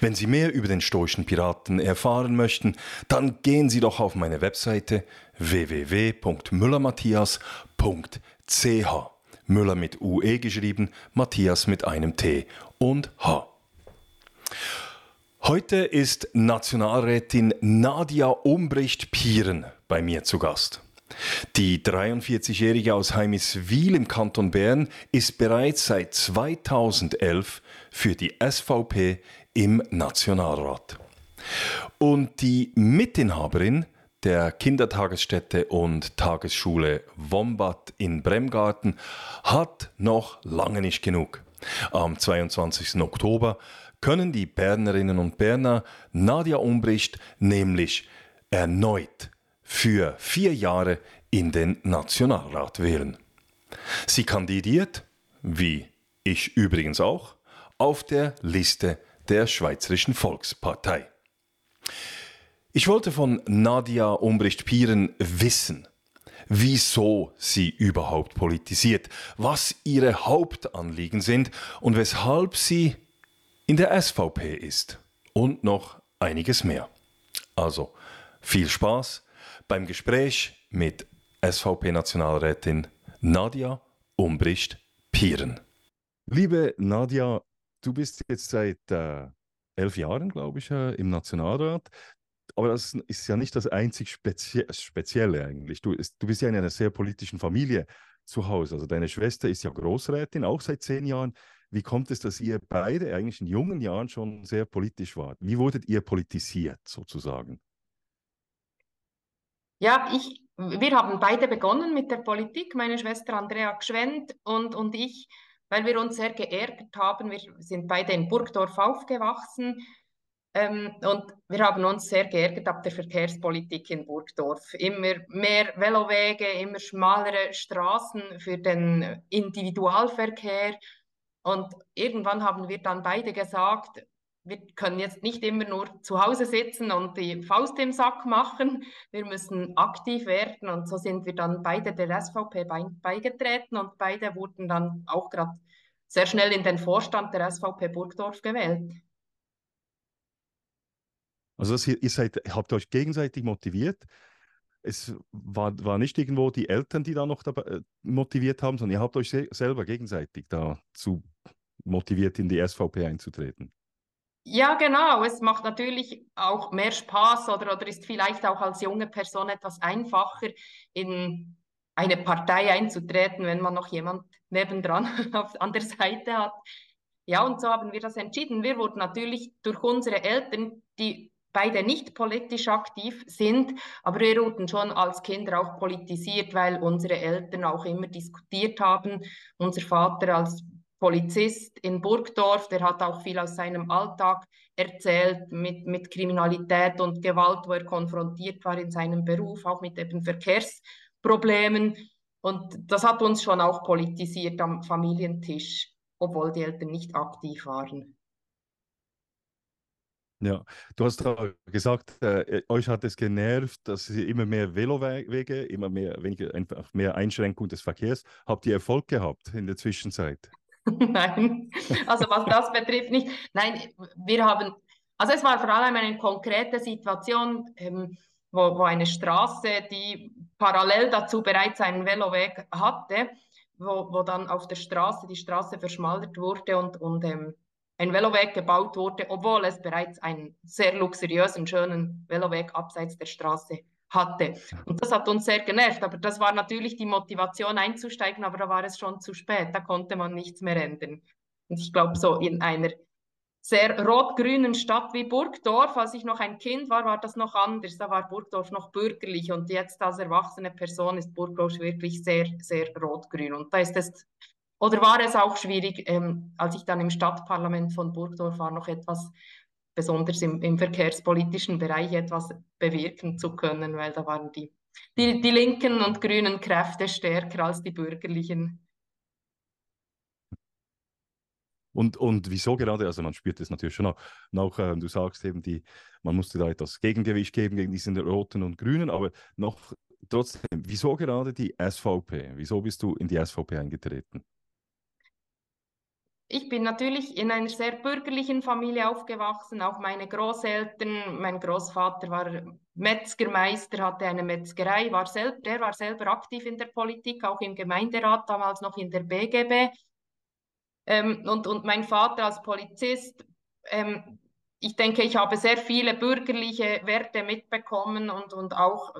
Wenn Sie mehr über den stoischen Piraten erfahren möchten, dann gehen Sie doch auf meine Webseite www.müllermatthias.ch. Müller mit UE geschrieben, Matthias mit einem T und H. Heute ist Nationalrätin Nadia Umbricht-Pieren bei mir zu Gast. Die 43-Jährige aus Heimiswil im Kanton Bern ist bereits seit 2011 für die SVP im Nationalrat. Und die Mitinhaberin der Kindertagesstätte und Tagesschule Wombat in Bremgarten hat noch lange nicht genug. Am 22. Oktober können die Bernerinnen und Berner Nadja Umbricht nämlich erneut für vier Jahre in den Nationalrat wählen. Sie kandidiert, wie ich übrigens auch, auf der Liste der Schweizerischen Volkspartei. Ich wollte von Nadia Umbricht-Pieren wissen, wieso sie überhaupt politisiert, was ihre Hauptanliegen sind und weshalb sie in der SVP ist und noch einiges mehr. Also viel Spaß beim Gespräch mit SVP-Nationalrätin Nadia Umbricht-Pieren. Liebe Nadia, du bist jetzt seit äh, elf Jahren, glaube ich, äh, im Nationalrat aber das ist ja nicht das einzig Spezie Spezielle eigentlich. Du, du bist ja in einer sehr politischen Familie zu Hause. Also deine Schwester ist ja Großrätin, auch seit zehn Jahren. Wie kommt es, dass ihr beide eigentlich in jungen Jahren schon sehr politisch wart? Wie wurdet ihr politisiert sozusagen? Ja, ich, wir haben beide begonnen mit der Politik, meine Schwester Andrea Gschwend und, und ich, weil wir uns sehr geärgert haben. Wir sind beide in Burgdorf aufgewachsen ähm, und wir haben uns sehr geärgert ab der Verkehrspolitik in Burgdorf. Immer mehr Velowege, immer schmalere Straßen für den Individualverkehr. Und irgendwann haben wir dann beide gesagt, wir können jetzt nicht immer nur zu Hause sitzen und die Faust im Sack machen. Wir müssen aktiv werden. Und so sind wir dann beide der SVP beigetreten und beide wurden dann auch gerade sehr schnell in den Vorstand der SVP Burgdorf gewählt. Also das, ihr seid, habt euch gegenseitig motiviert. Es war, war nicht irgendwo die Eltern, die da noch dabei, äh, motiviert haben, sondern ihr habt euch se selber gegenseitig dazu motiviert, in die SVP einzutreten. Ja, genau. Es macht natürlich auch mehr Spaß oder, oder ist vielleicht auch als junge Person etwas einfacher, in eine Partei einzutreten, wenn man noch jemand nebendran auf, an der Seite hat. Ja, und so haben wir das entschieden. Wir wurden natürlich durch unsere Eltern, die beide nicht politisch aktiv sind, aber wir wurden schon als Kinder auch politisiert, weil unsere Eltern auch immer diskutiert haben. Unser Vater als Polizist in Burgdorf, der hat auch viel aus seinem Alltag erzählt mit, mit Kriminalität und Gewalt, wo er konfrontiert war in seinem Beruf, auch mit eben Verkehrsproblemen. Und das hat uns schon auch politisiert am Familientisch, obwohl die Eltern nicht aktiv waren. Ja, du hast gesagt, äh, euch hat es genervt, dass ihr immer mehr Velowege, immer mehr, weniger, einfach mehr Einschränkung des Verkehrs. Habt ihr Erfolg gehabt in der Zwischenzeit? Nein, also was das betrifft nicht. Nein, wir haben, also es war vor allem eine konkrete Situation, ähm, wo, wo eine Straße, die parallel dazu bereits einen Veloweg hatte, wo, wo dann auf der Straße die Straße verschmaldert wurde und, und ähm, ein Veloweg gebaut wurde, obwohl es bereits einen sehr luxuriösen, schönen Veloweg abseits der Straße hatte. Und das hat uns sehr genervt, aber das war natürlich die Motivation einzusteigen, aber da war es schon zu spät, da konnte man nichts mehr ändern. Und ich glaube, so in einer sehr rot-grünen Stadt wie Burgdorf, als ich noch ein Kind war, war das noch anders. Da war Burgdorf noch bürgerlich und jetzt als erwachsene Person ist Burgdorf wirklich sehr, sehr rot-grün. Und da ist es oder war es auch schwierig, ähm, als ich dann im Stadtparlament von Burgdorf war, noch etwas, besonders im, im verkehrspolitischen Bereich, etwas bewirken zu können, weil da waren die, die, die linken und grünen Kräfte stärker als die bürgerlichen. Und, und wieso gerade? Also man spürt es natürlich schon auch. auch äh, du sagst eben, die, man musste da etwas Gegengewicht geben gegen diesen Roten und Grünen, aber noch trotzdem, wieso gerade die SVP? Wieso bist du in die SVP eingetreten? Ich bin natürlich in einer sehr bürgerlichen Familie aufgewachsen, auch meine Großeltern. Mein Großvater war Metzgermeister, hatte eine Metzgerei, war selb, der war selber aktiv in der Politik, auch im Gemeinderat, damals noch in der BGB. Ähm, und, und mein Vater als Polizist, ähm, ich denke, ich habe sehr viele bürgerliche Werte mitbekommen und, und auch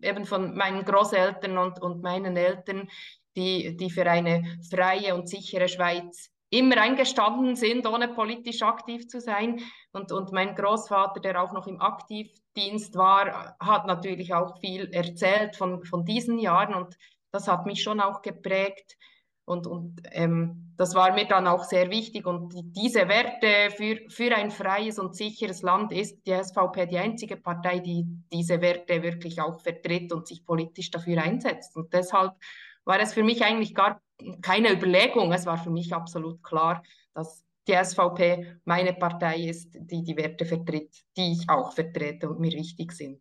eben von meinen Großeltern und, und meinen Eltern, die, die für eine freie und sichere Schweiz immer eingestanden sind, ohne politisch aktiv zu sein. Und, und mein Großvater, der auch noch im Aktivdienst war, hat natürlich auch viel erzählt von, von diesen Jahren und das hat mich schon auch geprägt. Und, und ähm, das war mir dann auch sehr wichtig. Und die, diese Werte für, für ein freies und sicheres Land ist die SVP die einzige Partei, die diese Werte wirklich auch vertritt und sich politisch dafür einsetzt. Und deshalb war es für mich eigentlich gar keine Überlegung. Es war für mich absolut klar, dass die SVP meine Partei ist, die die Werte vertritt, die ich auch vertrete und mir wichtig sind.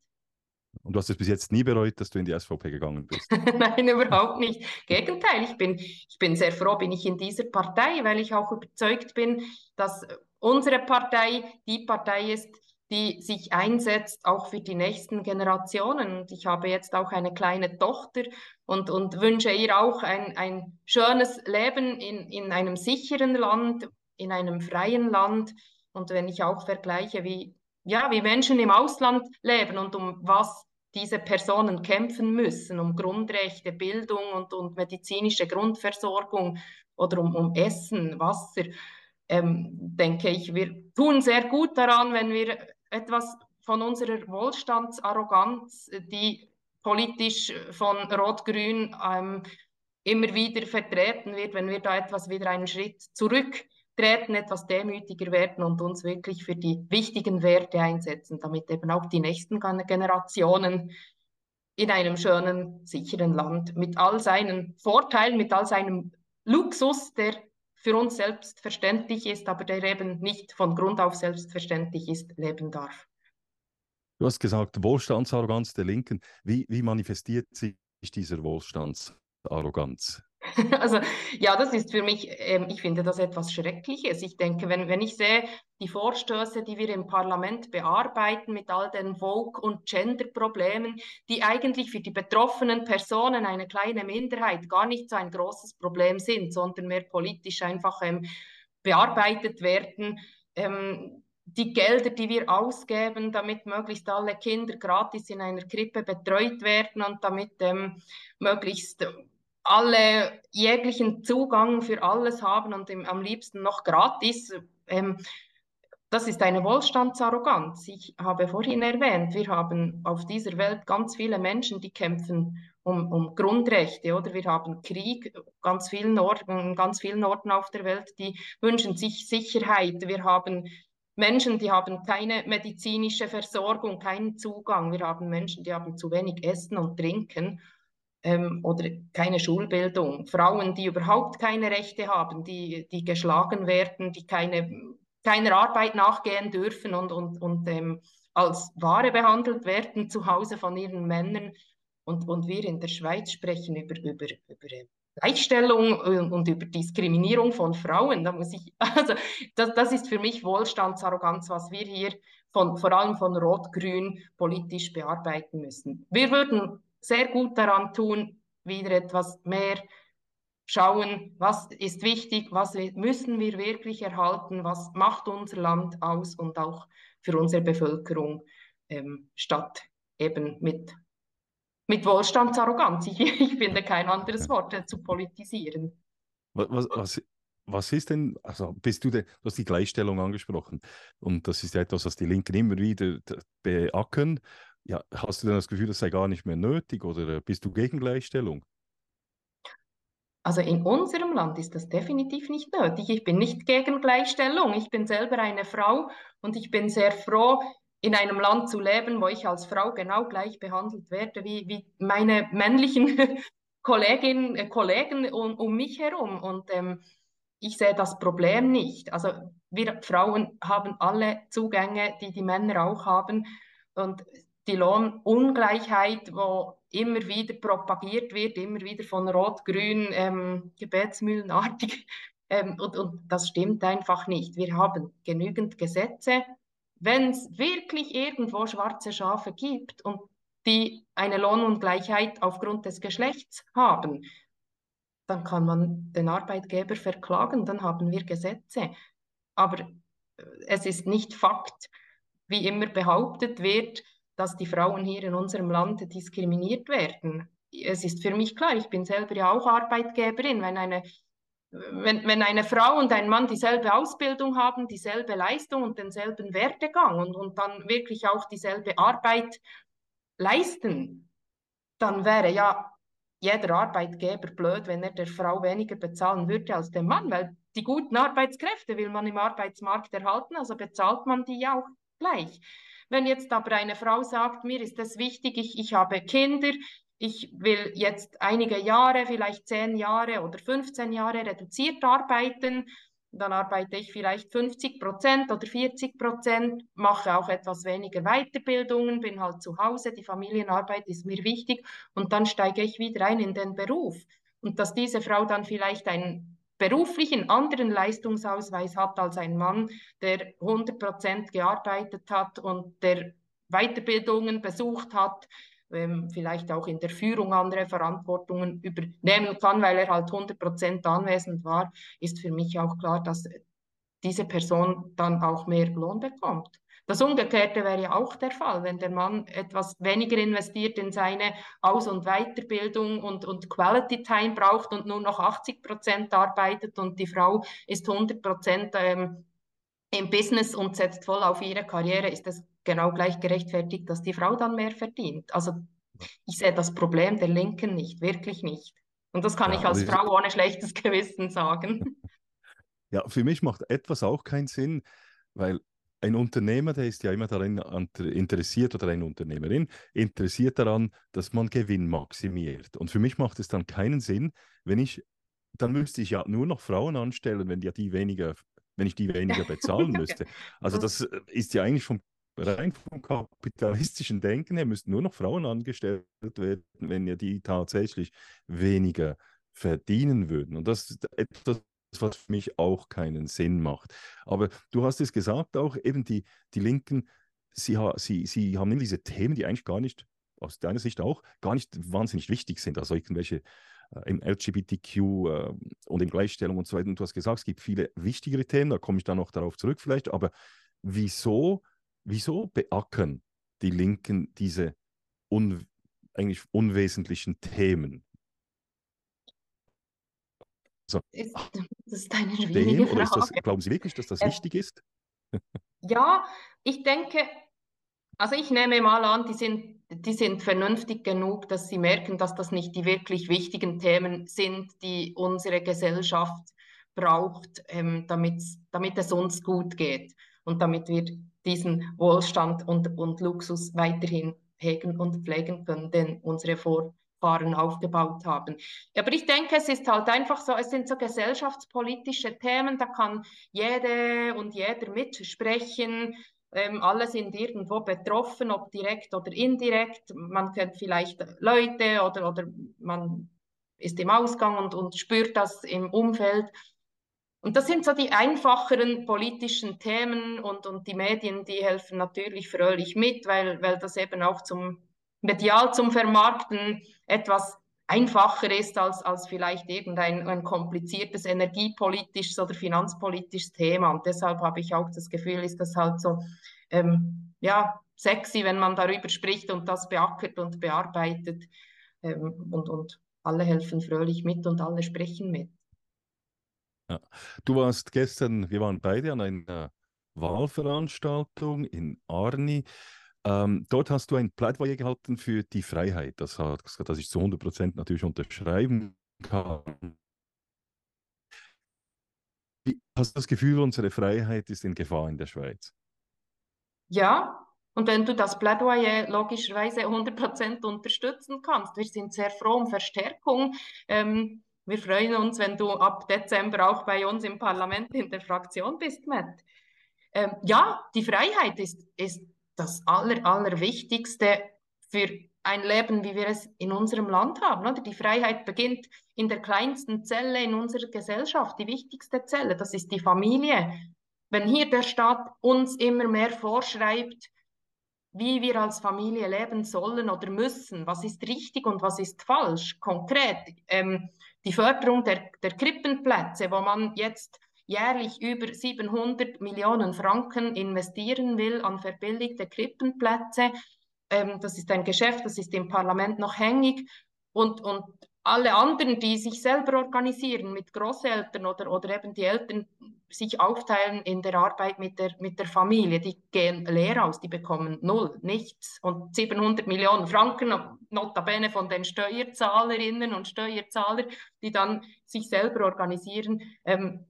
Und du hast es bis jetzt nie bereut, dass du in die SVP gegangen bist? Nein, überhaupt nicht. Gegenteil, ich bin, ich bin sehr froh, bin ich in dieser Partei, weil ich auch überzeugt bin, dass unsere Partei die Partei ist, die sich einsetzt, auch für die nächsten Generationen. Und ich habe jetzt auch eine kleine Tochter und, und wünsche ihr auch ein, ein schönes Leben in, in einem sicheren Land, in einem freien Land. Und wenn ich auch vergleiche, wie, ja, wie Menschen im Ausland leben und um was diese Personen kämpfen müssen, um Grundrechte, Bildung und, und medizinische Grundversorgung oder um, um Essen, Wasser, ähm, denke ich, wir tun sehr gut daran, wenn wir etwas von unserer Wohlstandsarroganz, die politisch von Rot-Grün ähm, immer wieder vertreten wird, wenn wir da etwas wieder einen Schritt zurücktreten, etwas demütiger werden und uns wirklich für die wichtigen Werte einsetzen, damit eben auch die nächsten Generationen in einem schönen, sicheren Land mit all seinen Vorteilen, mit all seinem Luxus, der für uns selbstverständlich ist, aber der eben nicht von Grund auf selbstverständlich ist, leben darf. Du hast gesagt, Wohlstandsarroganz der Linken. Wie, wie manifestiert sich dieser Wohlstandsarroganz? Also ja, das ist für mich, ähm, ich finde das etwas Schreckliches. Ich denke, wenn, wenn ich sehe, die Vorstöße, die wir im Parlament bearbeiten mit all den Vogue- und Gender-Problemen, die eigentlich für die betroffenen Personen, eine kleine Minderheit, gar nicht so ein großes Problem sind, sondern mehr politisch einfach ähm, bearbeitet werden. Ähm, die Gelder, die wir ausgeben, damit möglichst alle Kinder gratis in einer Krippe betreut werden und damit ähm, möglichst alle jeglichen Zugang für alles haben und im, am liebsten noch gratis. Ähm, das ist eine Wohlstandsarroganz. Ich habe vorhin erwähnt, wir haben auf dieser Welt ganz viele Menschen, die kämpfen um, um Grundrechte, oder wir haben Krieg ganz vielen Orten, ganz vielen Orten auf der Welt, die wünschen sich Sicherheit. Wir haben Menschen, die haben keine medizinische Versorgung, keinen Zugang. Wir haben Menschen, die haben zu wenig Essen und Trinken ähm, oder keine Schulbildung, Frauen, die überhaupt keine Rechte haben, die, die geschlagen werden, die keine, keiner Arbeit nachgehen dürfen und, und, und ähm, als Ware behandelt werden zu Hause von ihren Männern. Und, und wir in der Schweiz sprechen über, über, über Gleichstellung und über Diskriminierung von Frauen. Da muss ich, also das, das ist für mich Wohlstandsarroganz, was wir hier von, vor allem von Rot-Grün politisch bearbeiten müssen. Wir würden sehr gut daran tun, wieder etwas mehr schauen, was ist wichtig, was müssen wir wirklich erhalten, was macht unser Land aus und auch für unsere Bevölkerung ähm, statt eben mit, mit Wohlstandsarroganz. Ich, ich finde kein anderes Wort äh, zu politisieren. Was, was, was ist denn, also bist du denn, du hast die Gleichstellung angesprochen und das ist ja etwas, was die Linken immer wieder beackern ja, hast du denn das Gefühl, das sei gar nicht mehr nötig oder bist du gegen Gleichstellung? Also in unserem Land ist das definitiv nicht nötig. Ich bin nicht gegen Gleichstellung. Ich bin selber eine Frau und ich bin sehr froh, in einem Land zu leben, wo ich als Frau genau gleich behandelt werde wie, wie meine männlichen Kolleginnen, äh, Kollegen um, um mich herum. Und ähm, ich sehe das Problem nicht. Also wir Frauen haben alle Zugänge, die die Männer auch haben. Und die Lohnungleichheit, wo immer wieder propagiert wird, immer wieder von Rot-Grün ähm, gebetsmühlenartig. Ähm, und, und das stimmt einfach nicht. Wir haben genügend Gesetze. Wenn es wirklich irgendwo schwarze Schafe gibt und die eine Lohnungleichheit aufgrund des Geschlechts haben, dann kann man den Arbeitgeber verklagen, dann haben wir Gesetze. Aber äh, es ist nicht Fakt, wie immer behauptet wird, dass die Frauen hier in unserem Land diskriminiert werden. Es ist für mich klar, ich bin selber ja auch Arbeitgeberin. Wenn eine, wenn, wenn eine Frau und ein Mann dieselbe Ausbildung haben, dieselbe Leistung und denselben Werdegang und, und dann wirklich auch dieselbe Arbeit leisten, dann wäre ja jeder Arbeitgeber blöd, wenn er der Frau weniger bezahlen würde als dem Mann, weil die guten Arbeitskräfte will man im Arbeitsmarkt erhalten, also bezahlt man die ja auch gleich. Wenn jetzt aber eine Frau sagt, mir ist es wichtig, ich, ich habe Kinder, ich will jetzt einige Jahre, vielleicht zehn Jahre oder 15 Jahre reduziert arbeiten, dann arbeite ich vielleicht 50 Prozent oder 40 Prozent, mache auch etwas weniger Weiterbildungen, bin halt zu Hause, die Familienarbeit ist mir wichtig und dann steige ich wieder ein in den Beruf. Und dass diese Frau dann vielleicht einen beruflichen anderen Leistungsausweis hat als ein Mann, der 100 Prozent gearbeitet hat und der Weiterbildungen besucht hat, ähm, vielleicht auch in der Führung andere Verantwortungen übernehmen kann, weil er halt 100 Prozent anwesend war, ist für mich auch klar, dass diese Person dann auch mehr Lohn bekommt. Das Umgekehrte wäre ja auch der Fall, wenn der Mann etwas weniger investiert in seine Aus- und Weiterbildung und, und Quality Time braucht und nur noch 80 Prozent arbeitet und die Frau ist 100 Prozent ähm, im Business und setzt voll auf ihre Karriere, ist es genau gleich gerechtfertigt, dass die Frau dann mehr verdient. Also ich sehe das Problem der Linken nicht, wirklich nicht. Und das kann ja, ich als also Frau ohne schlechtes Gewissen sagen. Ja, für mich macht etwas auch keinen Sinn, weil ein Unternehmer, der ist ja immer daran interessiert oder eine Unternehmerin interessiert daran, dass man Gewinn maximiert. Und für mich macht es dann keinen Sinn, wenn ich, dann müsste ich ja nur noch Frauen anstellen, wenn ja die weniger, wenn ich die weniger bezahlen müsste. Also das äh, ist ja eigentlich vom rein vom kapitalistischen Denken her müssten nur noch Frauen angestellt werden, wenn ja die tatsächlich weniger verdienen würden. Und das ist etwas, was für mich auch keinen Sinn macht. Aber du hast es gesagt auch, eben die, die Linken, sie, sie, sie haben immer diese Themen, die eigentlich gar nicht, aus deiner Sicht auch, gar nicht wahnsinnig wichtig sind. Also irgendwelche äh, im LGBTQ äh, und in Gleichstellung und so weiter. Und du hast gesagt, es gibt viele wichtigere Themen, da komme ich dann noch darauf zurück vielleicht. Aber wieso, wieso beackern die Linken diese un, eigentlich unwesentlichen Themen? Also, ist, das ist eine schwierige Frage. Oder ist das, glauben Sie wirklich, dass das äh, wichtig ist? ja, ich denke, also ich nehme mal an, die sind, die sind vernünftig genug, dass sie merken, dass das nicht die wirklich wichtigen Themen sind, die unsere Gesellschaft braucht, ähm, damit, damit es uns gut geht und damit wir diesen Wohlstand und, und Luxus weiterhin hegen und pflegen können, den unsere Vor Fahren aufgebaut haben. Aber ich denke, es ist halt einfach so, es sind so gesellschaftspolitische Themen, da kann jede und jeder mitsprechen. Ähm, alle sind irgendwo betroffen, ob direkt oder indirekt. Man kennt vielleicht Leute oder, oder man ist im Ausgang und, und spürt das im Umfeld. Und das sind so die einfacheren politischen Themen und, und die Medien, die helfen natürlich fröhlich mit, weil, weil das eben auch zum medial zum Vermarkten etwas einfacher ist als, als vielleicht irgendein ein kompliziertes energiepolitisches oder finanzpolitisches Thema. Und deshalb habe ich auch das Gefühl, ist das halt so, ähm, ja, sexy, wenn man darüber spricht und das beackert und bearbeitet. Ähm, und, und alle helfen fröhlich mit und alle sprechen mit. Ja. Du warst gestern, wir waren beide an einer Wahlveranstaltung in Arni. Ähm, dort hast du ein Plädoyer gehalten für die Freiheit. Das, hat, das ich zu 100 Prozent natürlich unterschreiben kann. Hast du das Gefühl, unsere Freiheit ist in Gefahr in der Schweiz? Ja, und wenn du das Plädoyer logischerweise 100% unterstützen kannst, wir sind sehr froh um Verstärkung. Ähm, wir freuen uns, wenn du ab Dezember auch bei uns im Parlament in der Fraktion bist, Matt. Ähm, ja, die Freiheit ist, ist das Aller, Allerwichtigste für ein Leben, wie wir es in unserem Land haben. Oder? Die Freiheit beginnt in der kleinsten Zelle in unserer Gesellschaft, die wichtigste Zelle, das ist die Familie. Wenn hier der Staat uns immer mehr vorschreibt, wie wir als Familie leben sollen oder müssen, was ist richtig und was ist falsch, konkret ähm, die Förderung der, der Krippenplätze, wo man jetzt jährlich über 700 Millionen Franken investieren will an verbilligte Krippenplätze. Ähm, das ist ein Geschäft, das ist im Parlament noch hängig. Und, und alle anderen, die sich selber organisieren mit Großeltern oder, oder eben die Eltern sich aufteilen in der Arbeit mit der, mit der Familie, die gehen leer aus, die bekommen null, nichts. Und 700 Millionen Franken, notabene von den Steuerzahlerinnen und Steuerzahlern, die dann sich selber organisieren, ähm,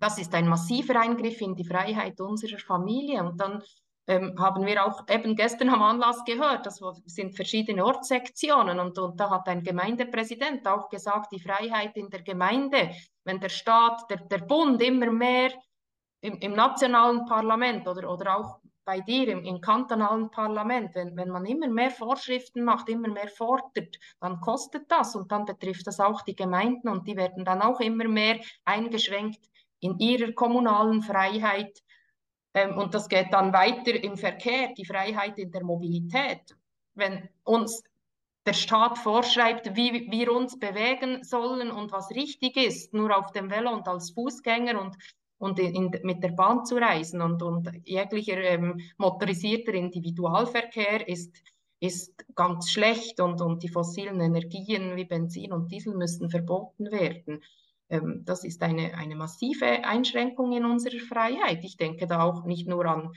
das ist ein massiver Eingriff in die Freiheit unserer Familie. Und dann ähm, haben wir auch eben gestern am Anlass gehört, das sind verschiedene Ortssektionen und, und da hat ein Gemeindepräsident auch gesagt, die Freiheit in der Gemeinde, wenn der Staat, der, der Bund immer mehr im, im nationalen Parlament oder, oder auch bei dir im, im kantonalen Parlament, wenn, wenn man immer mehr Vorschriften macht, immer mehr fordert, dann kostet das und dann betrifft das auch die Gemeinden und die werden dann auch immer mehr eingeschränkt in ihrer kommunalen Freiheit ähm, und das geht dann weiter im Verkehr, die Freiheit in der Mobilität. Wenn uns der Staat vorschreibt, wie wir uns bewegen sollen und was richtig ist, nur auf dem Velo und als Fußgänger und, und in, mit der Bahn zu reisen und, und jeglicher ähm, motorisierter Individualverkehr ist, ist ganz schlecht und, und die fossilen Energien wie Benzin und Diesel müssen verboten werden. Ähm, das ist eine, eine massive Einschränkung in unserer Freiheit. Ich denke da auch nicht nur an,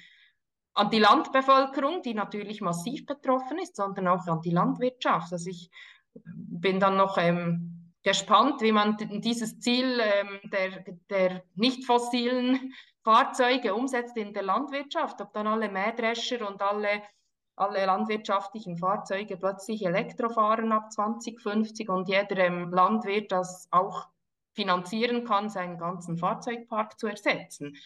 an die Landbevölkerung, die natürlich massiv betroffen ist, sondern auch an die Landwirtschaft. Also ich bin dann noch ähm, gespannt, wie man dieses Ziel ähm, der, der nicht fossilen Fahrzeuge umsetzt in der Landwirtschaft, ob dann alle Mähdrescher und alle, alle landwirtschaftlichen Fahrzeuge plötzlich Elektro fahren ab 2050 und jeder ähm, Landwirt das auch finanzieren kann, seinen ganzen Fahrzeugpark zu ersetzen.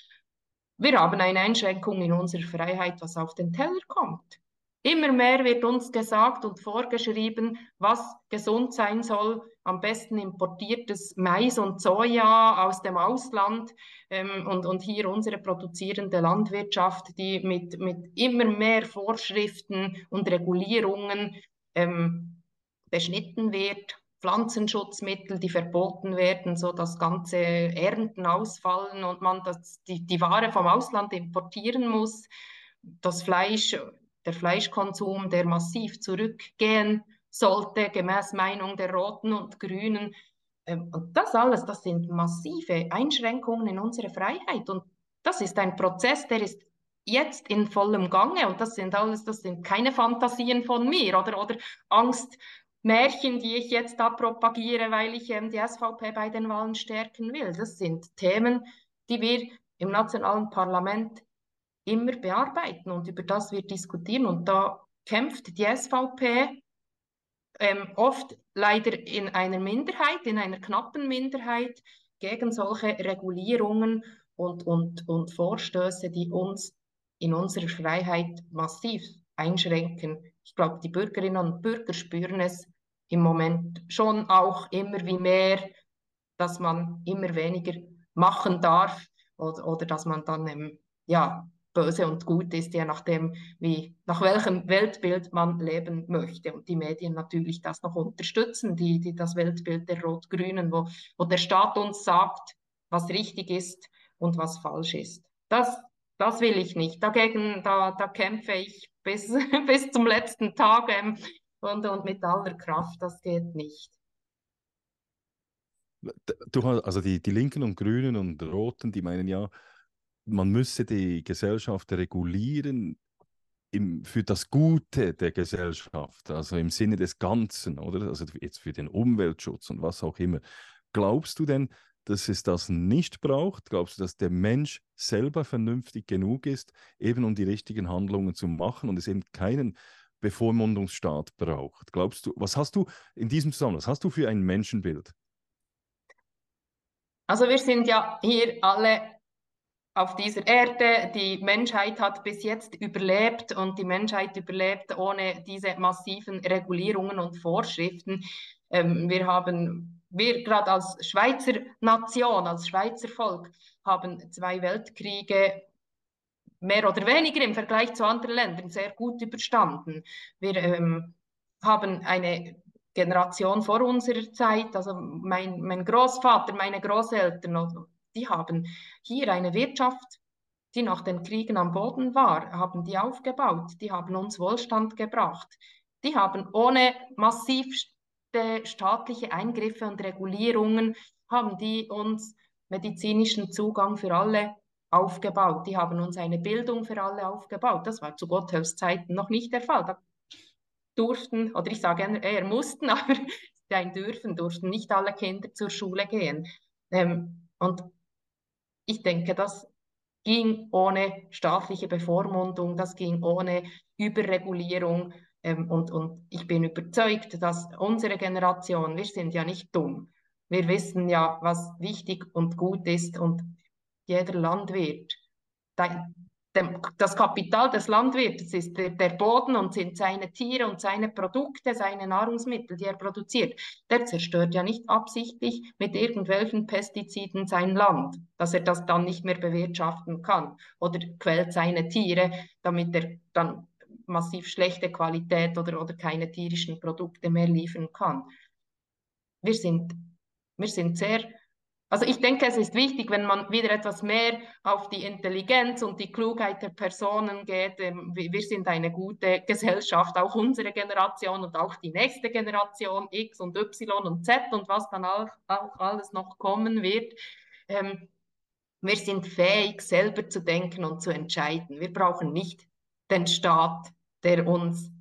Wir haben eine Einschränkung in unserer Freiheit, was auf den Teller kommt. Immer mehr wird uns gesagt und vorgeschrieben, was gesund sein soll. Am besten importiertes Mais und Soja aus dem Ausland ähm, und, und hier unsere produzierende Landwirtschaft, die mit, mit immer mehr Vorschriften und Regulierungen ähm, beschnitten wird. Pflanzenschutzmittel, die verboten werden, so dass ganze Ernten ausfallen und man das, die, die Ware vom Ausland importieren muss. Das Fleisch, der Fleischkonsum, der massiv zurückgehen sollte, gemäß Meinung der Roten und Grünen. Ähm, und das alles, das sind massive Einschränkungen in unsere Freiheit. Und das ist ein Prozess, der ist jetzt in vollem Gange und das sind alles, das sind keine Fantasien von mir oder, oder Angst Märchen, die ich jetzt da propagiere, weil ich ähm, die SVP bei den Wahlen stärken will. Das sind Themen, die wir im nationalen Parlament immer bearbeiten und über das wir diskutieren. Und da kämpft die SVP ähm, oft leider in einer Minderheit, in einer knappen Minderheit gegen solche Regulierungen und, und, und Vorstöße, die uns in unserer Freiheit massiv einschränken. Ich glaube, die Bürgerinnen und Bürger spüren es im Moment schon auch immer wie mehr, dass man immer weniger machen darf oder, oder dass man dann ähm, ja, böse und gut ist, je nachdem, wie, nach welchem Weltbild man leben möchte. Und die Medien natürlich das noch unterstützen, die, die das Weltbild der Rot-Grünen, wo, wo der Staat uns sagt, was richtig ist und was falsch ist. Das, das will ich nicht. Dagegen, da, da kämpfe ich bis, bis zum letzten Tag. Ähm, und, und mit aller Kraft, das geht nicht. Du hast, also die, die Linken und Grünen und Roten, die meinen ja, man müsse die Gesellschaft regulieren im, für das Gute der Gesellschaft, also im Sinne des Ganzen, oder? Also jetzt für den Umweltschutz und was auch immer. Glaubst du denn, dass es das nicht braucht? Glaubst du, dass der Mensch selber vernünftig genug ist, eben um die richtigen Handlungen zu machen und es eben keinen Bevormundungsstaat braucht? Glaubst du, was hast du in diesem Zusammenhang, was hast du für ein Menschenbild? Also wir sind ja hier alle auf dieser Erde. Die Menschheit hat bis jetzt überlebt und die Menschheit überlebt ohne diese massiven Regulierungen und Vorschriften. Ähm, wir haben, wir gerade als Schweizer Nation, als Schweizer Volk, haben zwei Weltkriege mehr oder weniger im Vergleich zu anderen Ländern sehr gut überstanden. Wir ähm, haben eine Generation vor unserer Zeit, also mein, mein Großvater, meine Großeltern, die haben hier eine Wirtschaft, die nach den Kriegen am Boden war, haben die aufgebaut, die haben uns Wohlstand gebracht. Die haben ohne massivste staatliche Eingriffe und Regulierungen, haben die uns medizinischen Zugang für alle aufgebaut. Die haben uns eine Bildung für alle aufgebaut. Das war zu Gotthelfs Zeiten noch nicht der Fall. Da durften, oder ich sage eher mussten, aber ein Dürfen, durften nicht alle Kinder zur Schule gehen. Ähm, und ich denke, das ging ohne staatliche Bevormundung, das ging ohne Überregulierung. Ähm, und, und ich bin überzeugt, dass unsere Generation, wir sind ja nicht dumm, wir wissen ja, was wichtig und gut ist und jeder Landwirt, das Kapital des Landwirtes ist der, Boden und sind seine Tiere und seine Produkte, seine Nahrungsmittel, die er produziert. Der zerstört ja nicht absichtlich mit irgendwelchen Pestiziden sein Land, dass er das dann nicht mehr bewirtschaften kann oder quält seine Tiere, damit er dann massiv schlechte Qualität oder, oder keine tierischen Produkte mehr liefern kann. Wir sind, wir sind sehr also ich denke, es ist wichtig, wenn man wieder etwas mehr auf die Intelligenz und die Klugheit der Personen geht. Ähm, wir sind eine gute Gesellschaft, auch unsere Generation und auch die nächste Generation X und Y und Z und was dann auch, alles noch kommen wird. Ähm, wir sind fähig, selber zu denken und zu entscheiden. Wir brauchen nicht den Staat, der uns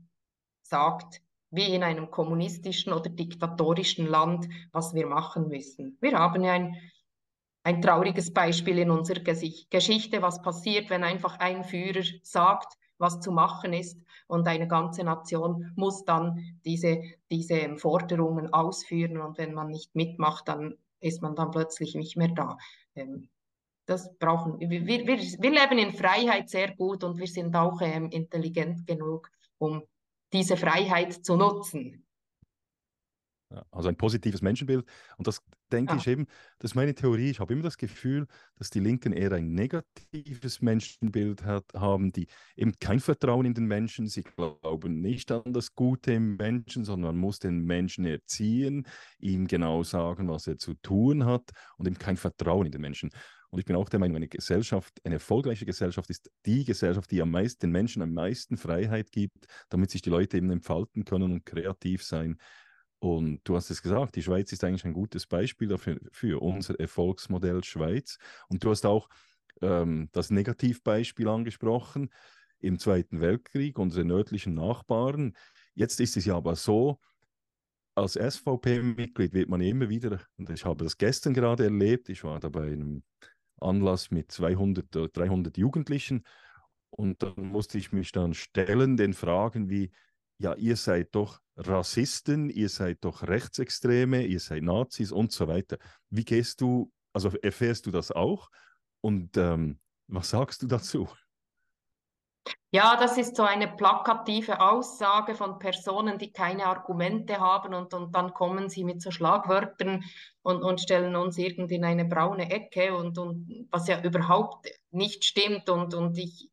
sagt, wie in einem kommunistischen oder diktatorischen Land, was wir machen müssen. Wir haben ja ein, ein trauriges Beispiel in unserer Geschichte, was passiert, wenn einfach ein Führer sagt, was zu machen ist und eine ganze Nation muss dann diese, diese Forderungen ausführen und wenn man nicht mitmacht, dann ist man dann plötzlich nicht mehr da. Ähm, das brauchen wir. Wir, wir, wir leben in Freiheit sehr gut und wir sind auch ähm, intelligent genug, um diese Freiheit zu nutzen. Also ein positives Menschenbild. Und das denke ja. ich eben, das ist meine Theorie. Ich habe immer das Gefühl, dass die Linken eher ein negatives Menschenbild hat, haben, die eben kein Vertrauen in den Menschen. Sie glauben nicht an das Gute im Menschen, sondern man muss den Menschen erziehen, ihm genau sagen, was er zu tun hat und eben kein Vertrauen in den Menschen. Und ich bin auch der Meinung, eine Gesellschaft, eine erfolgreiche Gesellschaft ist die Gesellschaft, die am meisten, den Menschen am meisten Freiheit gibt, damit sich die Leute eben entfalten können und kreativ sein. Und du hast es gesagt, die Schweiz ist eigentlich ein gutes Beispiel dafür, für unser Erfolgsmodell Schweiz. Und du hast auch ähm, das Negativbeispiel angesprochen im Zweiten Weltkrieg, unsere nördlichen Nachbarn. Jetzt ist es ja aber so, als SVP-Mitglied wird man immer wieder, und ich habe das gestern gerade erlebt, ich war da bei einem Anlass mit 200 oder 300 Jugendlichen. Und dann musste ich mich dann stellen den Fragen wie, ja, ihr seid doch Rassisten, ihr seid doch Rechtsextreme, ihr seid Nazis und so weiter. Wie gehst du, also erfährst du das auch? Und ähm, was sagst du dazu? Ja, das ist so eine plakative Aussage von Personen, die keine Argumente haben und, und dann kommen sie mit so Schlagwörtern und, und stellen uns irgendwie in eine braune Ecke und, und was ja überhaupt nicht stimmt und, und ich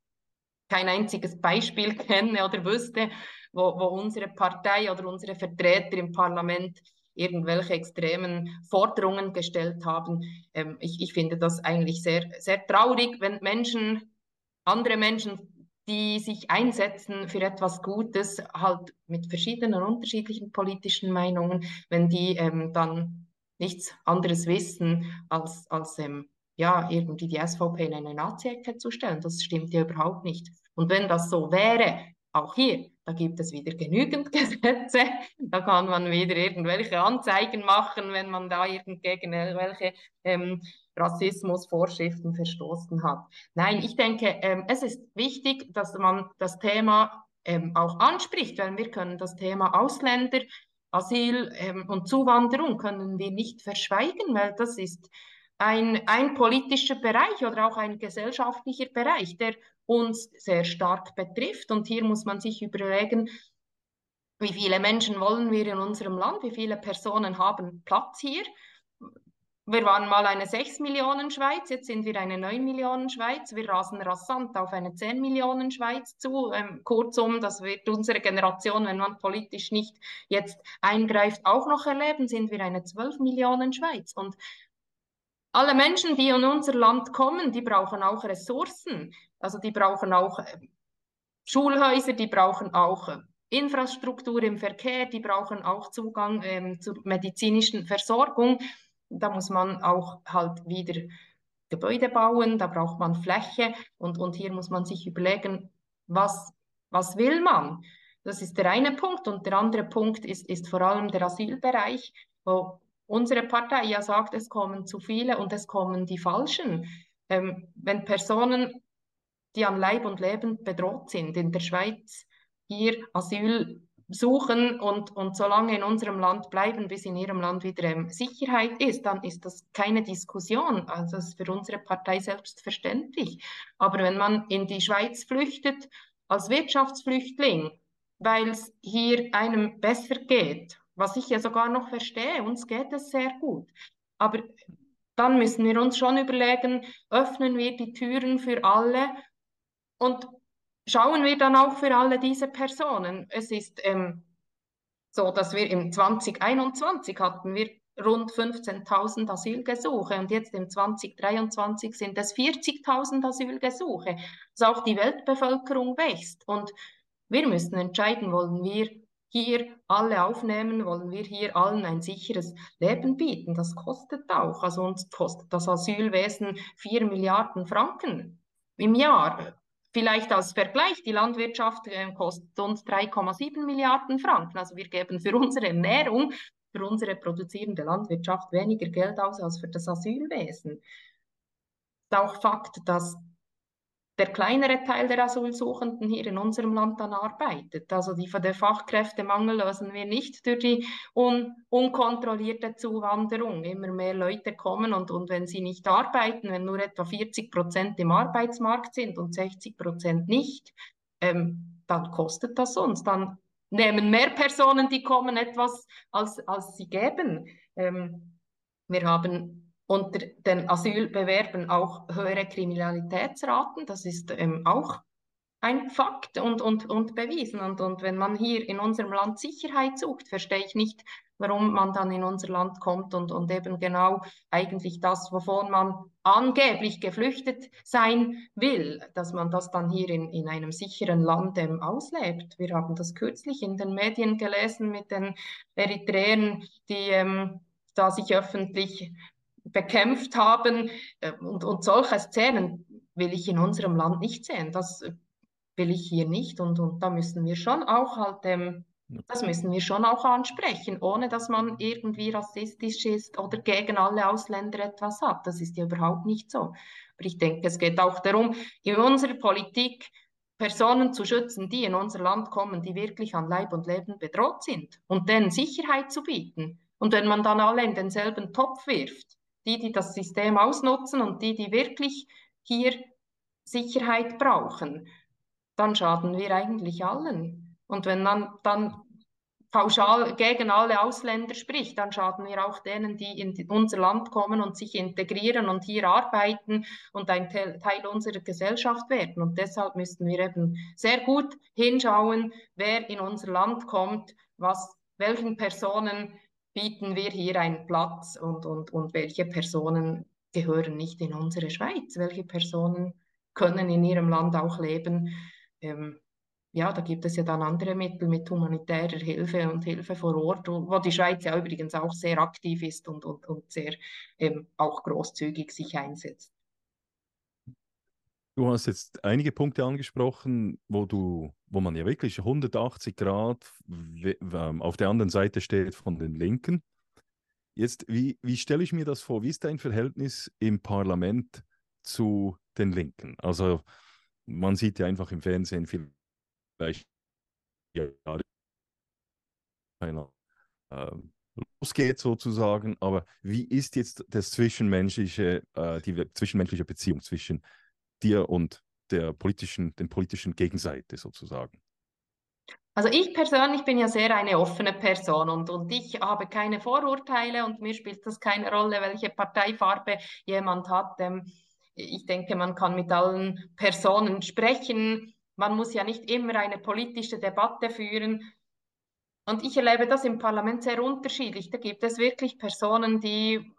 kein einziges Beispiel kenne oder wüsste, wo, wo unsere Partei oder unsere Vertreter im Parlament irgendwelche extremen Forderungen gestellt haben. Ähm, ich, ich finde das eigentlich sehr, sehr traurig, wenn Menschen, andere Menschen die sich einsetzen für etwas Gutes, halt mit verschiedenen unterschiedlichen politischen Meinungen, wenn die ähm, dann nichts anderes wissen, als, als ähm, ja, irgendwie die SVP in eine Nazi-Ecke zu stellen. Das stimmt ja überhaupt nicht. Und wenn das so wäre, auch hier, da gibt es wieder genügend Gesetze, da kann man wieder irgendwelche Anzeigen machen, wenn man da irgendwelche ähm, Rassismusvorschriften verstoßen hat. Nein, ich denke, ähm, es ist wichtig, dass man das Thema ähm, auch anspricht, weil wir können das Thema Ausländer, Asyl ähm, und Zuwanderung können wir nicht verschweigen, weil das ist ein, ein politischer Bereich oder auch ein gesellschaftlicher Bereich, der uns sehr stark betrifft. Und hier muss man sich überlegen, wie viele Menschen wollen wir in unserem Land, wie viele Personen haben Platz hier. Wir waren mal eine 6 Millionen Schweiz, jetzt sind wir eine 9 Millionen Schweiz. Wir rasen rasant auf eine 10 Millionen Schweiz zu. Ähm, kurzum, das wird unsere Generation, wenn man politisch nicht jetzt eingreift, auch noch erleben, sind wir eine 12 Millionen Schweiz. Und alle Menschen, die in unser Land kommen, die brauchen auch Ressourcen. Also die brauchen auch äh, Schulhäuser, die brauchen auch äh, Infrastruktur im Verkehr, die brauchen auch Zugang ähm, zur medizinischen Versorgung. Da muss man auch halt wieder Gebäude bauen, da braucht man Fläche und, und hier muss man sich überlegen, was, was will man? Das ist der eine Punkt und der andere Punkt ist, ist vor allem der Asylbereich, wo unsere Partei ja sagt, es kommen zu viele und es kommen die Falschen. Ähm, wenn Personen, die an Leib und Leben bedroht sind, in der Schweiz hier Asyl suchen und, und so lange in unserem Land bleiben, bis in ihrem Land wieder ähm, Sicherheit ist, dann ist das keine Diskussion. Also das ist für unsere Partei selbstverständlich. Aber wenn man in die Schweiz flüchtet als Wirtschaftsflüchtling, weil es hier einem besser geht was ich ja sogar noch verstehe, uns geht es sehr gut. Aber dann müssen wir uns schon überlegen, öffnen wir die Türen für alle und schauen wir dann auch für alle diese Personen. Es ist ähm, so, dass wir im 2021 hatten wir rund 15.000 Asylgesuche und jetzt im 2023 sind es 40.000 Asylgesuche. Also auch die Weltbevölkerung wächst und wir müssen entscheiden, wollen wir hier alle aufnehmen, wollen wir hier allen ein sicheres Leben bieten. Das kostet auch. Also uns kostet das Asylwesen 4 Milliarden Franken im Jahr. Vielleicht als Vergleich, die Landwirtschaft äh, kostet uns 3,7 Milliarden Franken. Also wir geben für unsere Ernährung, für unsere produzierende Landwirtschaft weniger Geld aus als für das Asylwesen. Es ist auch Fakt, dass der kleinere Teil der Asylsuchenden hier in unserem Land dann arbeitet. Also die, den Fachkräftemangel lösen wir nicht durch die un, unkontrollierte Zuwanderung. Immer mehr Leute kommen und, und wenn sie nicht arbeiten, wenn nur etwa 40 Prozent im Arbeitsmarkt sind und 60 Prozent nicht, ähm, dann kostet das uns. Dann nehmen mehr Personen, die kommen, etwas, als, als sie geben. Ähm, wir haben unter den Asylbewerben auch höhere Kriminalitätsraten. Das ist ähm, auch ein Fakt und, und, und bewiesen. Und, und wenn man hier in unserem Land Sicherheit sucht, verstehe ich nicht, warum man dann in unser Land kommt und, und eben genau eigentlich das, wovon man angeblich geflüchtet sein will, dass man das dann hier in, in einem sicheren Land ähm, auslebt. Wir haben das kürzlich in den Medien gelesen mit den Eritreern, die ähm, da sich öffentlich bekämpft haben. Äh, und, und solche Szenen will ich in unserem Land nicht sehen. Das will ich hier nicht. Und, und da müssen wir schon auch halt, ähm, das müssen wir schon auch ansprechen, ohne dass man irgendwie rassistisch ist oder gegen alle Ausländer etwas hat. Das ist ja überhaupt nicht so. Aber ich denke, es geht auch darum, in unserer Politik Personen zu schützen, die in unser Land kommen, die wirklich an Leib und Leben bedroht sind und denen Sicherheit zu bieten. Und wenn man dann alle in denselben Topf wirft, die, die das System ausnutzen und die, die wirklich hier Sicherheit brauchen, dann schaden wir eigentlich allen. Und wenn man dann pauschal gegen alle Ausländer spricht, dann schaden wir auch denen, die in unser Land kommen und sich integrieren und hier arbeiten und ein Teil unserer Gesellschaft werden. Und deshalb müssen wir eben sehr gut hinschauen, wer in unser Land kommt, was welchen Personen bieten wir hier einen Platz und, und, und welche Personen gehören nicht in unsere Schweiz, welche Personen können in ihrem Land auch leben. Ähm, ja, da gibt es ja dann andere Mittel mit humanitärer Hilfe und Hilfe vor Ort, wo die Schweiz ja übrigens auch sehr aktiv ist und, und, und sehr ähm, auch großzügig sich einsetzt. Du hast jetzt einige Punkte angesprochen, wo du, wo man ja wirklich 180 Grad ähm, auf der anderen Seite steht von den Linken. Jetzt, wie, wie stelle ich mir das vor? Wie ist dein Verhältnis im Parlament zu den Linken? Also man sieht ja einfach im Fernsehen vielleicht ja, einer äh, losgeht sozusagen, aber wie ist jetzt das zwischenmenschliche, äh, die zwischenmenschliche Beziehung zwischen dir und der politischen, den politischen Gegenseite sozusagen? Also ich persönlich bin ja sehr eine offene Person und, und ich habe keine Vorurteile und mir spielt das keine Rolle, welche Parteifarbe jemand hat. Ähm, ich denke, man kann mit allen Personen sprechen. Man muss ja nicht immer eine politische Debatte führen. Und ich erlebe das im Parlament sehr unterschiedlich. Da gibt es wirklich Personen, die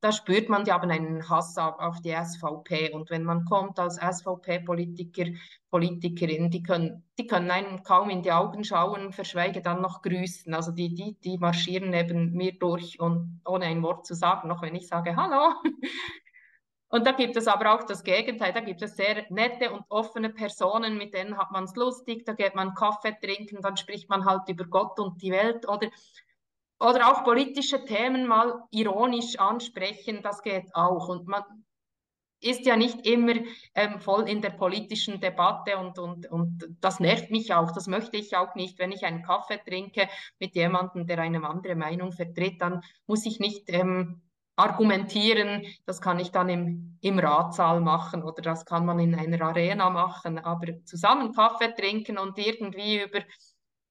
da spürt man, die haben einen Hass auf, die SVP. Und wenn man kommt als SVP-Politiker, Politikerin, die können, die können einem kaum in die Augen schauen, verschweige dann noch grüßen. Also die, die, die marschieren neben mir durch und ohne ein Wort zu sagen, noch wenn ich sage Hallo. Und da gibt es aber auch das Gegenteil. Da gibt es sehr nette und offene Personen, mit denen hat man es lustig. Da geht man Kaffee trinken, dann spricht man halt über Gott und die Welt. Oder oder auch politische Themen mal ironisch ansprechen, das geht auch. Und man ist ja nicht immer ähm, voll in der politischen Debatte und, und, und das nervt mich auch. Das möchte ich auch nicht. Wenn ich einen Kaffee trinke mit jemandem, der eine andere Meinung vertritt, dann muss ich nicht ähm, argumentieren. Das kann ich dann im, im Ratsaal machen oder das kann man in einer Arena machen. Aber zusammen Kaffee trinken und irgendwie über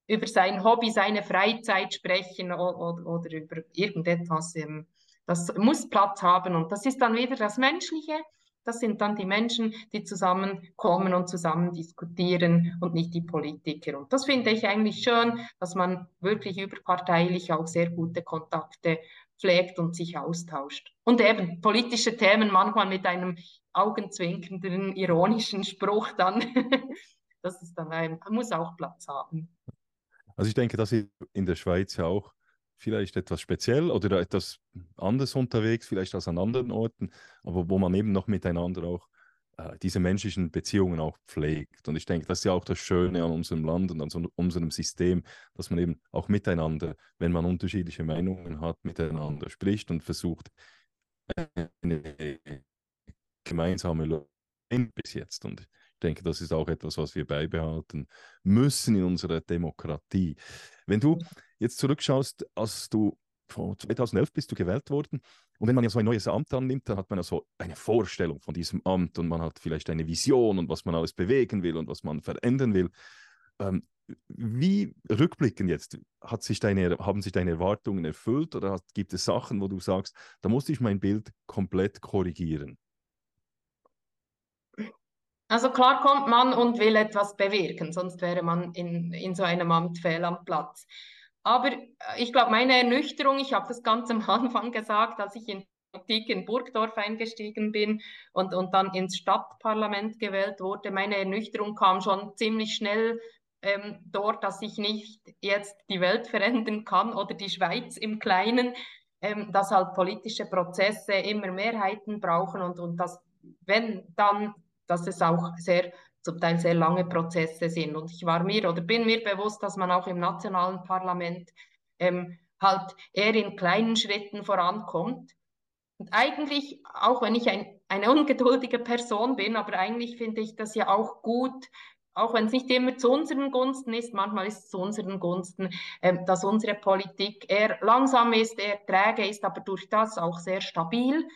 über sein Hobby, seine Freizeit sprechen oder, oder über irgendetwas. Ähm, das muss Platz haben und das ist dann wieder das Menschliche. Das sind dann die Menschen, die zusammenkommen und zusammen diskutieren und nicht die Politiker. Und das finde ich eigentlich schön, dass man wirklich überparteilich auch sehr gute Kontakte pflegt und sich austauscht. Und eben politische Themen manchmal mit einem augenzwinkernden, ironischen Spruch dann. das ist dann ein, muss auch Platz haben. Also ich denke, das ist in der Schweiz ja auch vielleicht etwas speziell oder etwas anders unterwegs, vielleicht als an anderen Orten, aber wo man eben noch miteinander auch äh, diese menschlichen Beziehungen auch pflegt. Und ich denke, das ist ja auch das Schöne an unserem Land und an so, unserem System, dass man eben auch miteinander, wenn man unterschiedliche Meinungen hat, miteinander spricht und versucht, eine gemeinsame Lösung bis jetzt. Und denke, das ist auch etwas, was wir beibehalten müssen in unserer Demokratie. Wenn du jetzt zurückschaust, als du vor 2011 bist du gewählt worden und wenn man ja so ein neues Amt annimmt, dann hat man ja so eine Vorstellung von diesem Amt und man hat vielleicht eine Vision und was man alles bewegen will und was man verändern will. Ähm, wie rückblickend jetzt, hat sich deine, haben sich deine Erwartungen erfüllt oder hat, gibt es Sachen, wo du sagst, da musste ich mein Bild komplett korrigieren? Also klar kommt man und will etwas bewirken, sonst wäre man in, in so einem Amt fehl am Platz. Aber äh, ich glaube, meine Ernüchterung, ich habe das ganz am Anfang gesagt, als ich in Politik in Burgdorf eingestiegen bin und, und dann ins Stadtparlament gewählt wurde, meine Ernüchterung kam schon ziemlich schnell ähm, dort, dass ich nicht jetzt die Welt verändern kann oder die Schweiz im Kleinen, ähm, dass halt politische Prozesse immer Mehrheiten brauchen und, und dass, wenn dann dass es auch sehr zum Teil sehr lange Prozesse sind. Und ich war mir oder bin mir bewusst, dass man auch im nationalen Parlament ähm, halt eher in kleinen Schritten vorankommt. Und eigentlich, auch wenn ich ein, eine ungeduldige Person bin, aber eigentlich finde ich das ja auch gut, auch wenn es nicht immer zu unseren Gunsten ist, manchmal ist es zu unseren Gunsten, ähm, dass unsere Politik eher langsam ist, eher träge ist, aber durch das auch sehr stabil.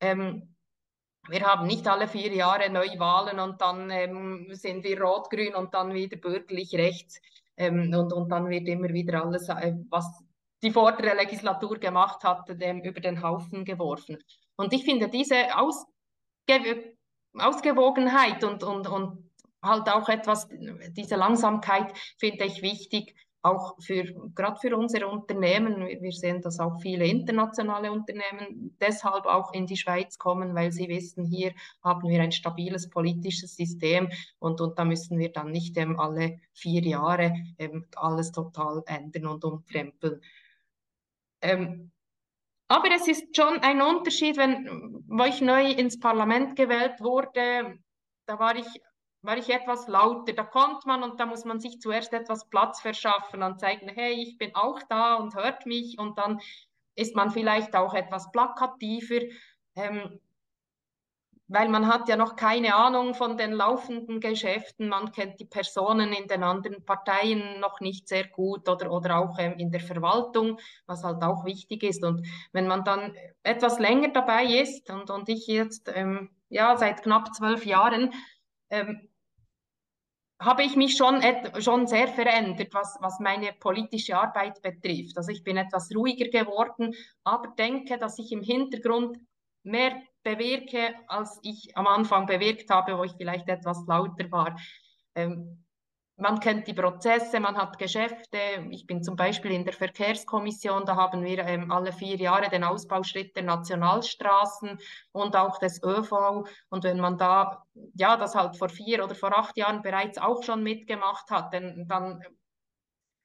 Ähm, wir haben nicht alle vier Jahre Neuwahlen und dann ähm, sind wir rot-grün und dann wieder bürgerlich rechts ähm, und, und dann wird immer wieder alles, äh, was die vordere Legislatur gemacht hat, ähm, über den Haufen geworfen. Und ich finde diese Ausge Ausgewogenheit und, und, und halt auch etwas, diese Langsamkeit finde ich wichtig, auch für, gerade für unsere Unternehmen, wir sehen, dass auch viele internationale Unternehmen deshalb auch in die Schweiz kommen, weil sie wissen, hier haben wir ein stabiles politisches System und, und da müssen wir dann nicht ähm, alle vier Jahre ähm, alles total ändern und umkrempeln. Ähm, aber es ist schon ein Unterschied, wenn, wo ich neu ins Parlament gewählt wurde, da war ich, war ich etwas lauter. Da kommt man und da muss man sich zuerst etwas Platz verschaffen und zeigen, hey, ich bin auch da und hört mich und dann ist man vielleicht auch etwas plakativer. Ähm, weil man hat ja noch keine Ahnung von den laufenden Geschäften, man kennt die Personen in den anderen Parteien noch nicht sehr gut oder, oder auch ähm, in der Verwaltung, was halt auch wichtig ist. Und wenn man dann etwas länger dabei ist und, und ich jetzt ähm, ja seit knapp zwölf Jahren, ähm, habe ich mich schon, schon sehr verändert, was, was meine politische Arbeit betrifft. Also ich bin etwas ruhiger geworden, aber denke, dass ich im Hintergrund mehr bewirke, als ich am Anfang bewirkt habe, wo ich vielleicht etwas lauter war. Ähm, man kennt die Prozesse, man hat Geschäfte. Ich bin zum Beispiel in der Verkehrskommission, da haben wir ähm, alle vier Jahre den Ausbauschritt der Nationalstraßen und auch des ÖV. Und wenn man da, ja, das halt vor vier oder vor acht Jahren bereits auch schon mitgemacht hat, denn, dann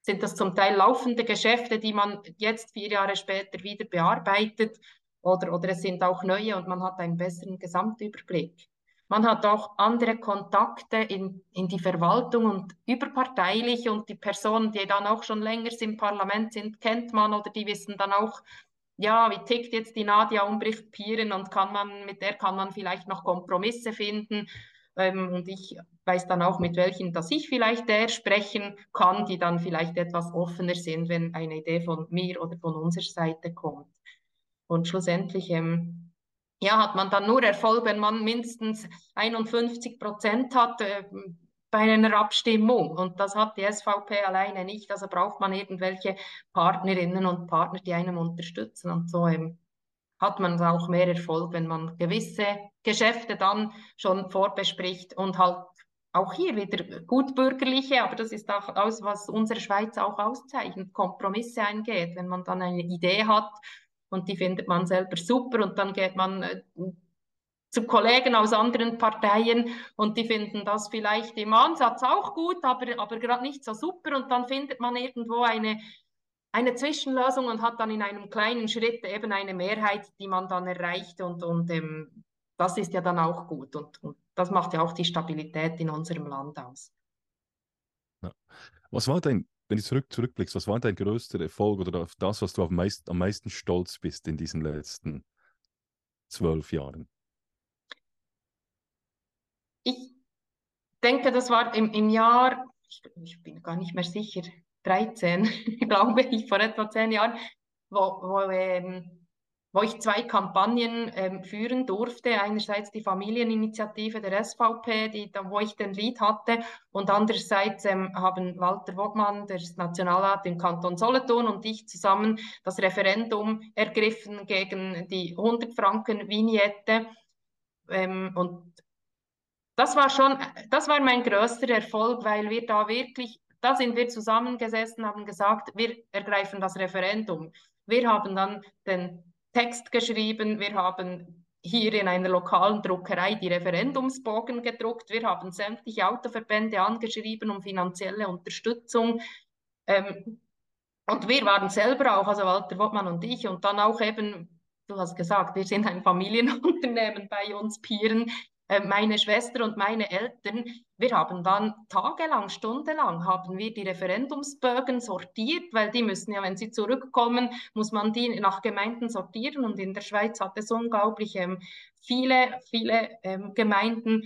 sind das zum Teil laufende Geschäfte, die man jetzt vier Jahre später wieder bearbeitet oder, oder es sind auch neue und man hat einen besseren Gesamtüberblick. Man hat auch andere Kontakte in, in die Verwaltung und überparteilich und die Personen, die dann auch schon länger im Parlament sind, kennt man oder die wissen dann auch, ja, wie tickt jetzt die Nadia Umbricht-Pieren und kann man, mit der kann man vielleicht noch Kompromisse finden. Ähm, und ich weiß dann auch, mit welchen, dass ich vielleicht der sprechen kann, die dann vielleicht etwas offener sind, wenn eine Idee von mir oder von unserer Seite kommt. Und schlussendlich ähm, ja, hat man dann nur Erfolg, wenn man mindestens 51 Prozent hat äh, bei einer Abstimmung. Und das hat die SVP alleine nicht. Also braucht man irgendwelche Partnerinnen und Partner, die einem unterstützen. Und so ähm, hat man auch mehr Erfolg, wenn man gewisse Geschäfte dann schon vorbespricht und halt auch hier wieder gutbürgerliche, aber das ist auch aus, was unsere Schweiz auch auszeichnet, Kompromisse eingeht. Wenn man dann eine Idee hat und die findet man selber super. Und dann geht man äh, zu Kollegen aus anderen Parteien und die finden das vielleicht im Ansatz auch gut, aber, aber gerade nicht so super. Und dann findet man irgendwo eine, eine Zwischenlösung und hat dann in einem kleinen Schritt eben eine Mehrheit, die man dann erreicht. Und, und ähm, das ist ja dann auch gut. Und, und das macht ja auch die Stabilität in unserem Land aus. Was war dein wenn du zurück, zurückblickst, was war dein größter Erfolg oder auf das, was du am meisten, am meisten stolz bist in diesen letzten zwölf Jahren? Ich denke, das war im, im Jahr, ich, ich bin gar nicht mehr sicher, 13, glaube ich, vor etwa zehn Jahren, wo, wo ähm, wo ich zwei Kampagnen ähm, führen durfte. Einerseits die Familieninitiative der SVP, die, wo ich den Lied hatte, und andererseits ähm, haben Walter Wogmann, der Nationalrat im Kanton Solothurn, und ich zusammen das Referendum ergriffen gegen die 100 Franken Vignette. Ähm, und das war schon, das war mein größter Erfolg, weil wir da wirklich, da sind wir zusammengesessen, haben gesagt, wir ergreifen das Referendum. Wir haben dann den Text geschrieben, wir haben hier in einer lokalen Druckerei die Referendumsbogen gedruckt, wir haben sämtliche Autoverbände angeschrieben um finanzielle Unterstützung. Ähm, und wir waren selber auch, also Walter Wottmann und ich, und dann auch eben, du hast gesagt, wir sind ein Familienunternehmen bei uns Pieren. Äh, meine Schwester und meine Eltern, wir haben dann tagelang, stundenlang, haben wir die Referendumsbögen sortiert, weil die müssen ja, wenn sie zurückkommen, muss man die nach Gemeinden sortieren und in der Schweiz hat es unglaublich ähm, viele, viele ähm, Gemeinden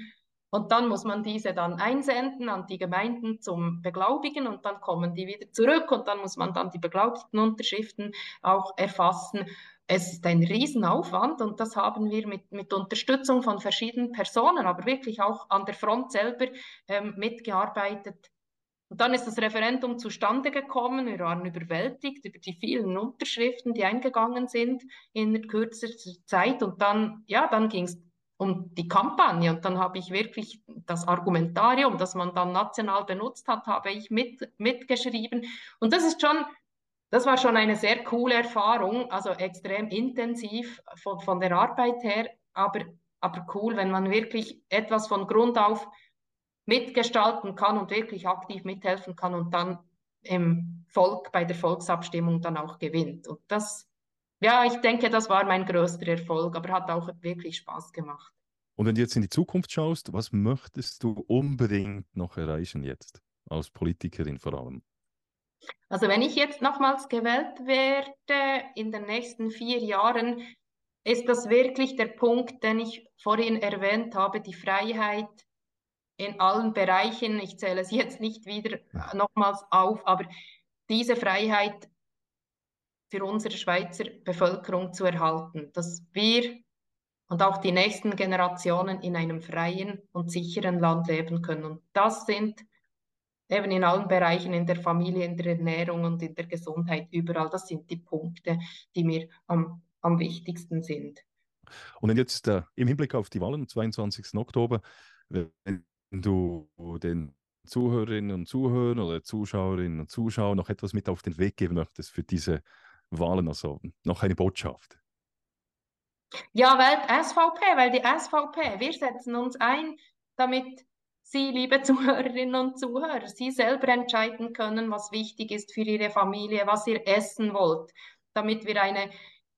und dann muss man diese dann einsenden an die Gemeinden zum Beglaubigen und dann kommen die wieder zurück und dann muss man dann die beglaubigten Unterschriften auch erfassen. Es ist ein Riesenaufwand und das haben wir mit, mit Unterstützung von verschiedenen Personen, aber wirklich auch an der Front selber ähm, mitgearbeitet. Und dann ist das Referendum zustande gekommen. Wir waren überwältigt über die vielen Unterschriften, die eingegangen sind in kürzester Zeit. Und dann, ja, dann ging es um die Kampagne. Und dann habe ich wirklich das Argumentarium, das man dann national benutzt hat, habe ich mit, mitgeschrieben. Und das ist schon das war schon eine sehr coole Erfahrung, also extrem intensiv von, von der Arbeit her, aber, aber cool, wenn man wirklich etwas von Grund auf mitgestalten kann und wirklich aktiv mithelfen kann und dann im Volk bei der Volksabstimmung dann auch gewinnt. Und das, ja, ich denke, das war mein größter Erfolg, aber hat auch wirklich Spaß gemacht. Und wenn du jetzt in die Zukunft schaust, was möchtest du unbedingt noch erreichen jetzt, als Politikerin vor allem? Also wenn ich jetzt nochmals gewählt werde in den nächsten vier Jahren, ist das wirklich der Punkt, den ich vorhin erwähnt habe, die Freiheit in allen Bereichen. Ich zähle es jetzt nicht wieder nochmals auf, aber diese Freiheit für unsere Schweizer Bevölkerung zu erhalten, dass wir und auch die nächsten Generationen in einem freien und sicheren Land leben können. Und das sind eben in allen Bereichen, in der Familie, in der Ernährung und in der Gesundheit, überall, das sind die Punkte, die mir am, am wichtigsten sind. Und wenn jetzt äh, im Hinblick auf die Wahlen am 22. Oktober, wenn du den Zuhörerinnen und Zuhörern oder Zuschauerinnen und Zuschauern noch etwas mit auf den Weg geben möchtest für diese Wahlen, also noch eine Botschaft? Ja, weil SVP, weil die SVP, wir setzen uns ein, damit Sie, liebe Zuhörerinnen und Zuhörer, Sie selber entscheiden können, was wichtig ist für Ihre Familie, was ihr essen wollt, damit wir eine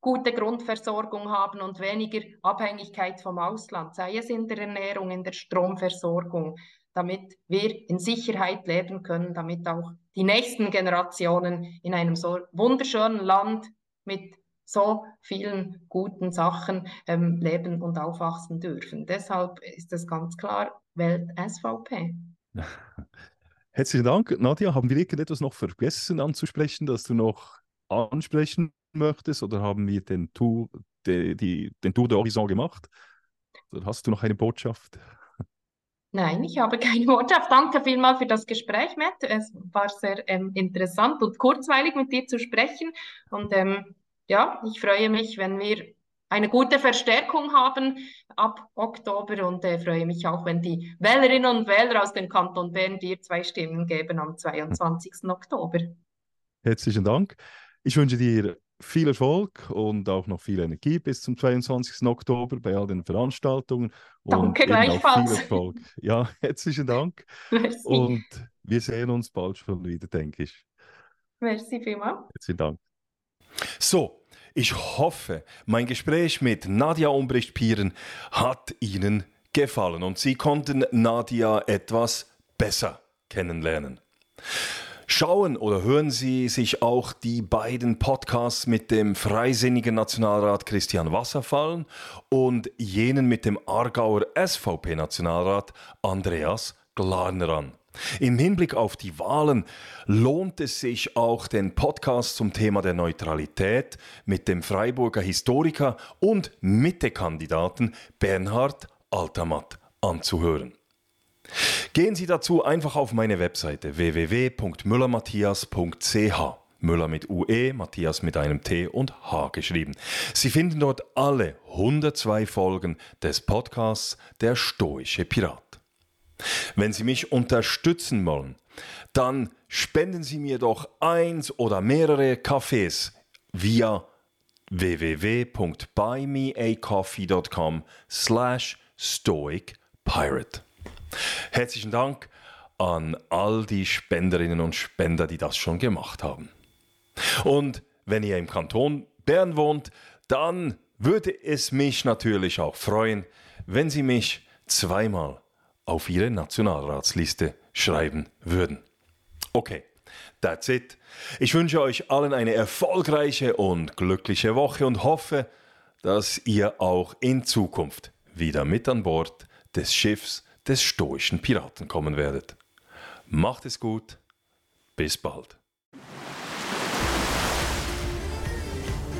gute Grundversorgung haben und weniger Abhängigkeit vom Ausland, sei es in der Ernährung, in der Stromversorgung, damit wir in Sicherheit leben können, damit auch die nächsten Generationen in einem so wunderschönen Land mit so vielen guten Sachen ähm, leben und aufwachsen dürfen. Deshalb ist es ganz klar, wählt SVP. Herzlichen Dank. Nadja, haben wir irgendetwas noch vergessen anzusprechen, das du noch ansprechen möchtest oder haben wir den Tour, de, die, den Tour de Horizon gemacht? Oder hast du noch eine Botschaft? Nein, ich habe keine Botschaft. Danke vielmals für das Gespräch, Matt. Es war sehr ähm, interessant und kurzweilig mit dir zu sprechen. Und ähm, ja, ich freue mich, wenn wir eine gute Verstärkung haben ab Oktober und äh, freue mich auch, wenn die Wählerinnen und Wähler aus dem Kanton Bern dir zwei Stimmen geben am 22. Oktober. Herzlichen Dank. Ich wünsche dir viel Erfolg und auch noch viel Energie bis zum 22. Oktober bei all den Veranstaltungen. Danke gleichfalls. Viel Erfolg. Ja, herzlichen Dank. Merci. Und wir sehen uns bald schon wieder, denke ich. Merci vielmals. Herzlichen Dank. So, ich hoffe, mein Gespräch mit Nadia Umbricht-Pieren hat Ihnen gefallen und Sie konnten Nadia etwas besser kennenlernen. Schauen oder hören Sie sich auch die beiden Podcasts mit dem freisinnigen Nationalrat Christian Wasserfallen und jenen mit dem Aargauer SVP-Nationalrat Andreas Glarner an. Im Hinblick auf die Wahlen lohnt es sich auch, den Podcast zum Thema der Neutralität mit dem Freiburger Historiker und Mitte-Kandidaten Bernhard Altermatt anzuhören. Gehen Sie dazu einfach auf meine Webseite www.müllermatthias.ch. Müller mit UE, Matthias mit einem T und H geschrieben. Sie finden dort alle 102 Folgen des Podcasts Der Stoische Pirat. Wenn Sie mich unterstützen wollen, dann spenden Sie mir doch eins oder mehrere Kaffees via www.buymeacoffee.com slash stoicpirate. Herzlichen Dank an all die Spenderinnen und Spender, die das schon gemacht haben. Und wenn ihr im Kanton Bern wohnt, dann würde es mich natürlich auch freuen, wenn Sie mich zweimal auf Ihre Nationalratsliste schreiben würden. Okay, that's it. Ich wünsche euch allen eine erfolgreiche und glückliche Woche und hoffe, dass ihr auch in Zukunft wieder mit an Bord des Schiffs des stoischen Piraten kommen werdet. Macht es gut, bis bald.